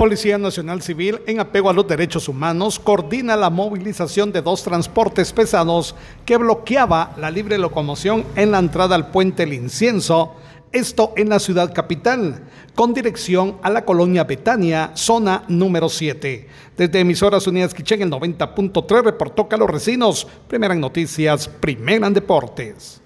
Policía Nacional Civil, en apego a los derechos humanos, coordina la movilización de dos transportes pesados que bloqueaba la libre locomoción en la entrada al puente El Incienso, esto en la ciudad capital, con dirección a la colonia Betania, zona número 7. Desde Emisoras Unidas Quichén, el 90.3, reportó Carlos Recinos, primera en noticias, primera en deportes.